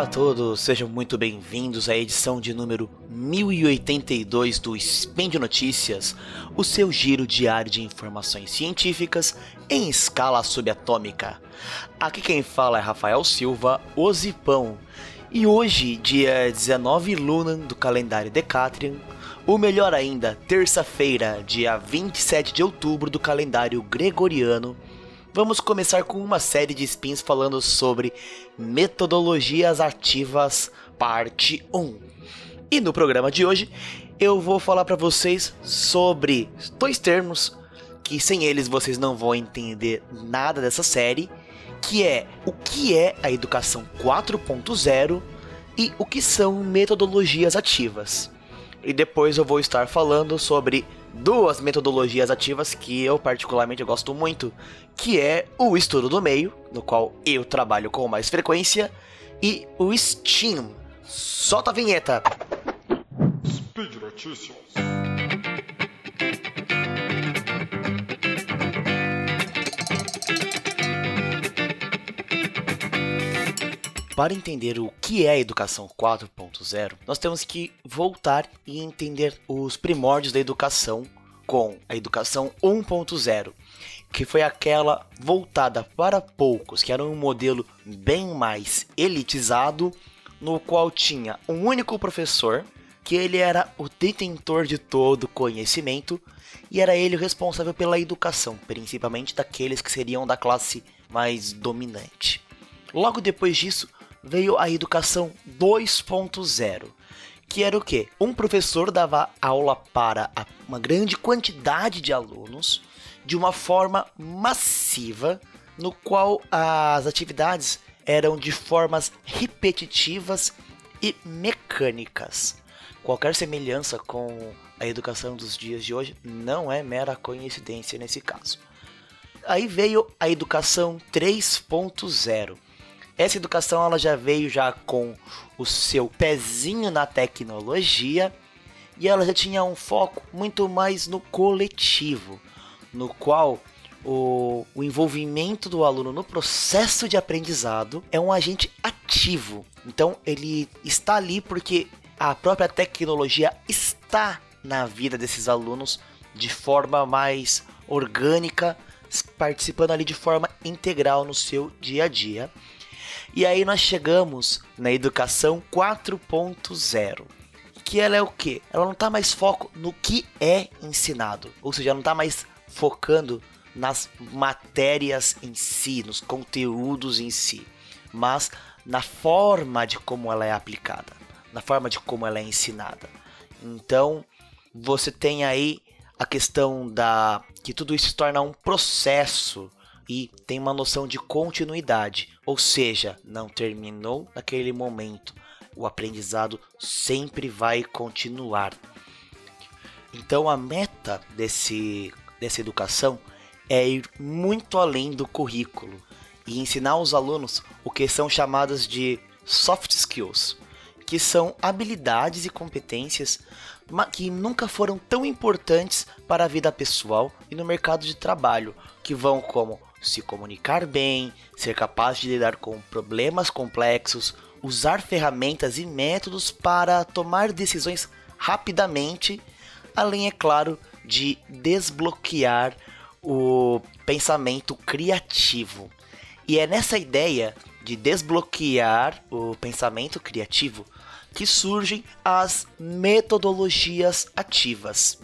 Olá a todos, sejam muito bem-vindos à edição de número 1082 do Spin Notícias, o seu giro diário de informações científicas em escala subatômica. Aqui quem fala é Rafael Silva, o Zipão, e hoje, dia 19 Luna do calendário Decatrian, ou melhor ainda, terça-feira, dia 27 de outubro do calendário Gregoriano, vamos começar com uma série de spins falando sobre metodologias ativas, parte 1. E no programa de hoje, eu vou falar para vocês sobre dois termos que sem eles vocês não vão entender nada dessa série, que é o que é a educação 4.0 e o que são metodologias ativas. E depois eu vou estar falando sobre duas metodologias ativas que eu particularmente gosto muito, que é o estudo do meio, no qual eu trabalho com mais frequência, e o STEAM. Solta a vinheta. Speed Notícias. Para entender o que é a educação 4.0, nós temos que voltar e entender os primórdios da educação com a educação 1.0, que foi aquela voltada para poucos, que era um modelo bem mais elitizado, no qual tinha um único professor, que ele era o detentor de todo conhecimento e era ele o responsável pela educação, principalmente daqueles que seriam da classe mais dominante. Logo depois disso, veio a educação 2.0, que era o que? Um professor dava aula para uma grande quantidade de alunos de uma forma massiva, no qual as atividades eram de formas repetitivas e mecânicas. Qualquer semelhança com a educação dos dias de hoje não é mera coincidência nesse caso. Aí veio a educação 3.0 essa educação ela já veio já com o seu pezinho na tecnologia e ela já tinha um foco muito mais no coletivo, no qual o, o, envolvimento do aluno no processo de aprendizado é um agente ativo. Então ele está ali porque a própria tecnologia está na vida desses alunos de forma mais orgânica, participando ali de forma integral no seu dia a dia. E aí nós chegamos na educação 4.0 que ela é o que? Ela não está mais foco no que é ensinado, ou seja, ela não está mais focando nas matérias em si, nos conteúdos em si, mas na forma de como ela é aplicada, na forma de como ela é ensinada. Então, você tem aí a questão da que tudo isso se torna um processo e tem uma noção de continuidade, ou seja, não terminou naquele momento. O aprendizado sempre vai continuar. Então a meta desse, dessa educação é ir muito além do currículo e ensinar aos alunos o que são chamadas de soft skills, que são habilidades e competências que nunca foram tão importantes para a vida pessoal e no mercado de trabalho, que vão como se comunicar bem, ser capaz de lidar com problemas complexos, usar ferramentas e métodos para tomar decisões rapidamente, além, é claro, de desbloquear o pensamento criativo. E é nessa ideia de desbloquear o pensamento criativo que surgem as metodologias ativas.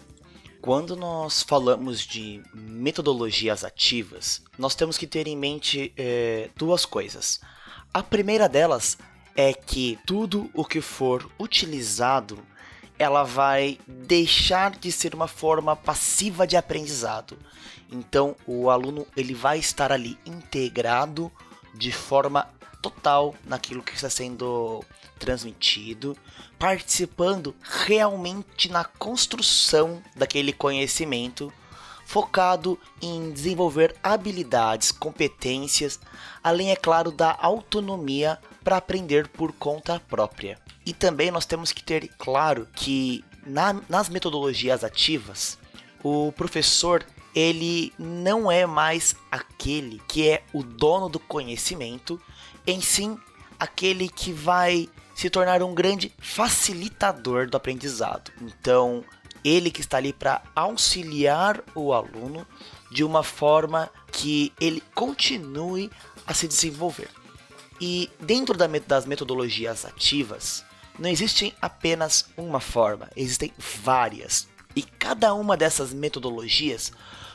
Quando nós falamos de metodologias ativas, nós temos que ter em mente é, duas coisas. A primeira delas é que tudo o que for utilizado ela vai deixar de ser uma forma passiva de aprendizado. Então, o aluno ele vai estar ali integrado de forma total naquilo que está sendo transmitido, participando realmente na construção daquele conhecimento, focado em desenvolver habilidades, competências, além, é claro, da autonomia para aprender por conta própria. E também nós temos que ter claro que na, nas metodologias ativas, o professor ele não é mais aquele que é o dono do conhecimento, em sim aquele que vai se tornar um grande facilitador do aprendizado. Então, ele que está ali para auxiliar o aluno de uma forma que ele continue a se desenvolver. E dentro das metodologias ativas, não existe apenas uma forma, existem várias. E cada uma dessas metodologias,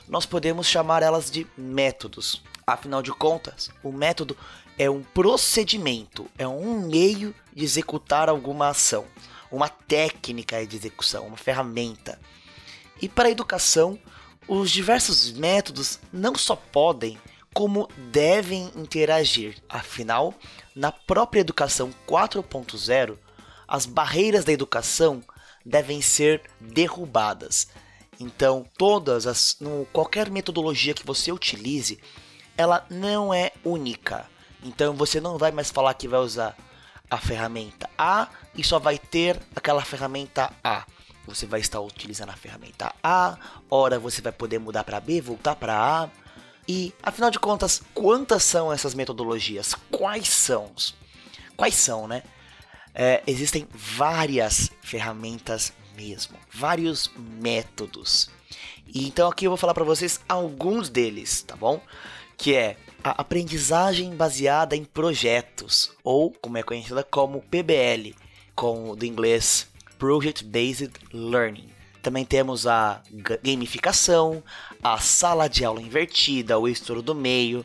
nós podemos chamar elas de métodos. Afinal de contas, o método é um procedimento, é um meio de executar alguma ação, uma técnica de execução, uma ferramenta. E para a educação, os diversos métodos não só podem, como devem interagir. Afinal, na própria educação 4.0, as barreiras da educação devem ser derrubadas. Então, todas as qualquer metodologia que você utilize, ela não é única. Então você não vai mais falar que vai usar a ferramenta A e só vai ter aquela ferramenta A. Você vai estar utilizando a ferramenta A, ora você vai poder mudar para B, voltar para A. E afinal de contas, quantas são essas metodologias? Quais são? Quais são, né? É, existem várias ferramentas mesmo, vários métodos. E então aqui eu vou falar para vocês alguns deles, tá bom? Que é a aprendizagem baseada em projetos, ou como é conhecida como PBL, com do inglês Project Based Learning. Também temos a gamificação, a sala de aula invertida, o estudo do meio,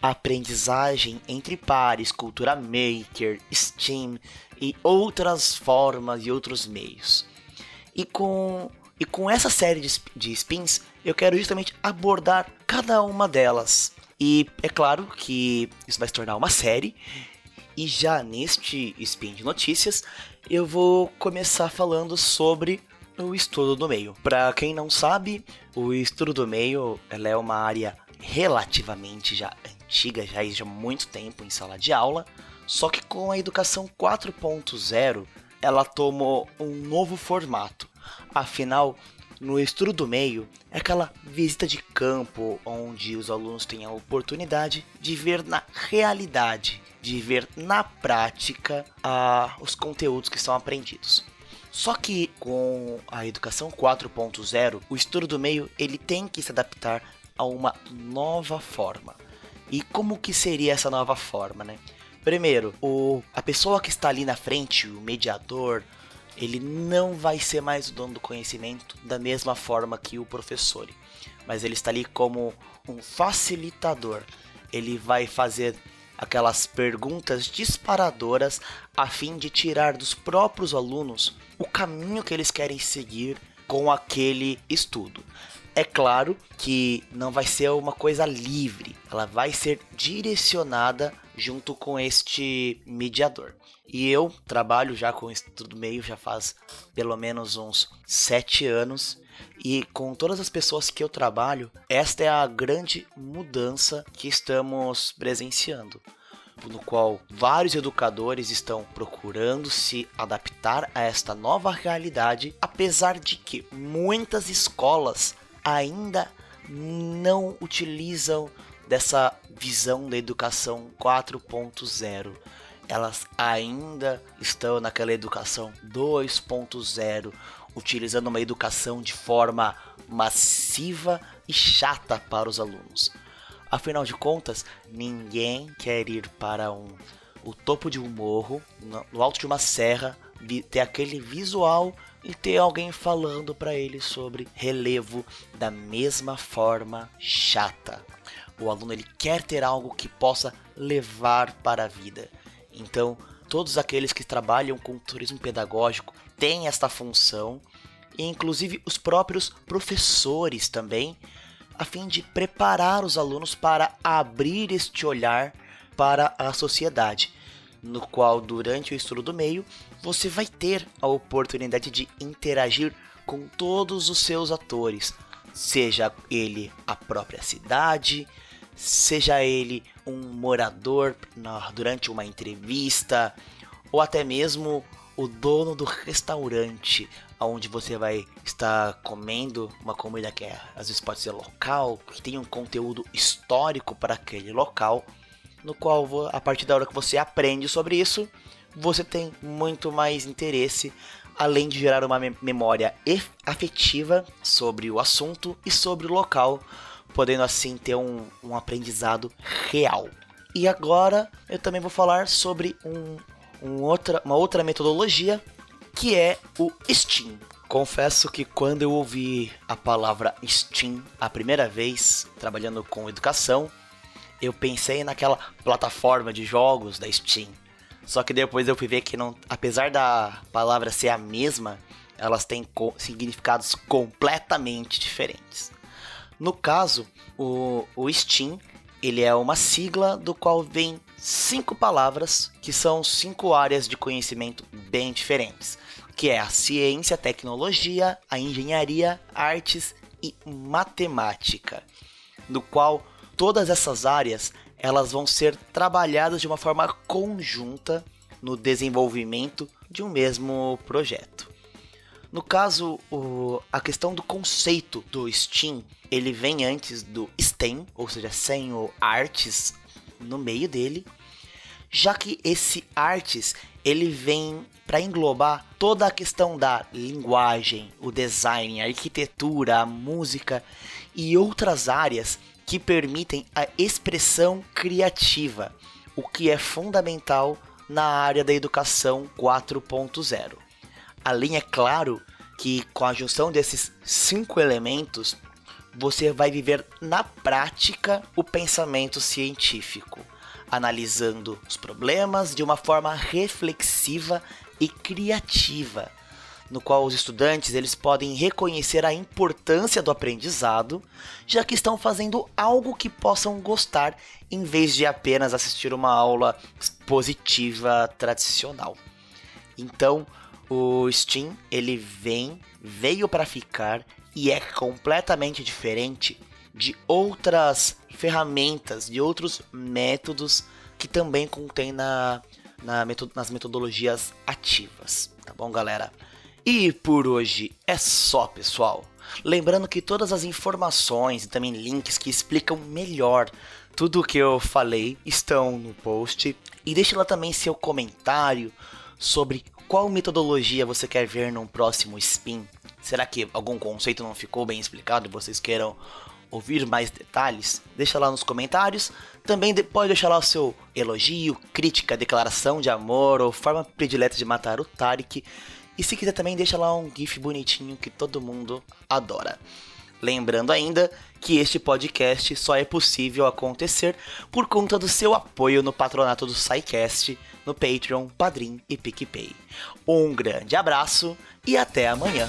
a aprendizagem entre pares, cultura maker, STEAM e outras formas e outros meios. E com, e com essa série de, de spins, eu quero justamente abordar cada uma delas e é claro que isso vai se tornar uma série. E já neste Spin de Notícias, eu vou começar falando sobre o estudo do meio. Para quem não sabe, o estudo do meio ela é uma área relativamente já antiga, já há muito tempo em sala de aula, só que com a educação 4.0 ela tomou um novo formato. Afinal, no estudo do meio é aquela visita de campo onde os alunos têm a oportunidade de ver na realidade, de ver na prática ah, os conteúdos que são aprendidos. Só que com a educação 4.0, o estudo do meio ele tem que se adaptar a uma nova forma. E como que seria essa nova forma, né? Primeiro, o, a pessoa que está ali na frente, o mediador, ele não vai ser mais o dono do conhecimento da mesma forma que o professor, mas ele está ali como um facilitador. Ele vai fazer aquelas perguntas disparadoras a fim de tirar dos próprios alunos o caminho que eles querem seguir com aquele estudo. É claro que não vai ser uma coisa livre, ela vai ser direcionada junto com este mediador. E eu trabalho já com estudo meio já faz pelo menos uns sete anos. E com todas as pessoas que eu trabalho, esta é a grande mudança que estamos presenciando. No qual vários educadores estão procurando se adaptar a esta nova realidade, apesar de que muitas escolas ainda não utilizam dessa visão da educação 4.0 elas ainda estão naquela educação 2.0, utilizando uma educação de forma massiva e chata para os alunos. Afinal de contas, ninguém quer ir para um, o topo de um morro, no alto de uma serra, ter aquele visual e ter alguém falando para ele sobre relevo da mesma forma chata. O aluno ele quer ter algo que possa levar para a vida. Então, todos aqueles que trabalham com turismo pedagógico têm esta função, e inclusive os próprios professores também, a fim de preparar os alunos para abrir este olhar para a sociedade, no qual, durante o estudo do meio, você vai ter a oportunidade de interagir com todos os seus atores, seja ele a própria cidade, seja ele um morador durante uma entrevista, ou até mesmo o dono do restaurante onde você vai estar comendo uma comida que é, às vezes pode ser local, que tem um conteúdo histórico para aquele local. No qual a partir da hora que você aprende sobre isso, você tem muito mais interesse, além de gerar uma memória afetiva sobre o assunto e sobre o local, podendo assim ter um, um aprendizado real. E agora eu também vou falar sobre um, um outra, uma outra metodologia que é o STEAM. Confesso que quando eu ouvi a palavra STEAM a primeira vez, trabalhando com educação, eu pensei naquela plataforma de jogos da Steam. Só que depois eu fui ver que não, apesar da palavra ser a mesma, elas têm co significados completamente diferentes. No caso, o, o Steam ele é uma sigla do qual vem cinco palavras que são cinco áreas de conhecimento bem diferentes que é a ciência, tecnologia, a engenharia, artes e matemática, no qual todas essas áreas elas vão ser trabalhadas de uma forma conjunta no desenvolvimento de um mesmo projeto. No caso, o, a questão do conceito do STEAM, ele vem antes do STEM, ou seja, sem o artes no meio dele, já que esse artes ele vem para englobar toda a questão da linguagem, o design, a arquitetura, a música e outras áreas que permitem a expressão criativa, o que é fundamental na área da educação 4.0. Além, é claro, que com a junção desses cinco elementos, você vai viver na prática o pensamento científico analisando os problemas de uma forma reflexiva e criativa, no qual os estudantes eles podem reconhecer a importância do aprendizado, já que estão fazendo algo que possam gostar em vez de apenas assistir uma aula positiva tradicional. Então, o Steam ele vem, veio para ficar e é completamente diferente de outras ferramentas, de outros métodos que também contém na, na metod nas metodologias ativas. Tá bom, galera? E por hoje é só, pessoal. Lembrando que todas as informações e também links que explicam melhor tudo o que eu falei estão no post. E deixe lá também seu comentário sobre qual metodologia você quer ver num próximo spin. Será que algum conceito não ficou bem explicado e vocês queiram ouvir mais detalhes, deixa lá nos comentários. Também pode deixar lá o seu elogio, crítica, declaração de amor ou forma predileta de matar o Tarek. E se quiser também deixa lá um gif bonitinho que todo mundo adora. Lembrando ainda que este podcast só é possível acontecer por conta do seu apoio no patronato do SciCast, no Patreon, Padrim e PicPay. Um grande abraço e até amanhã.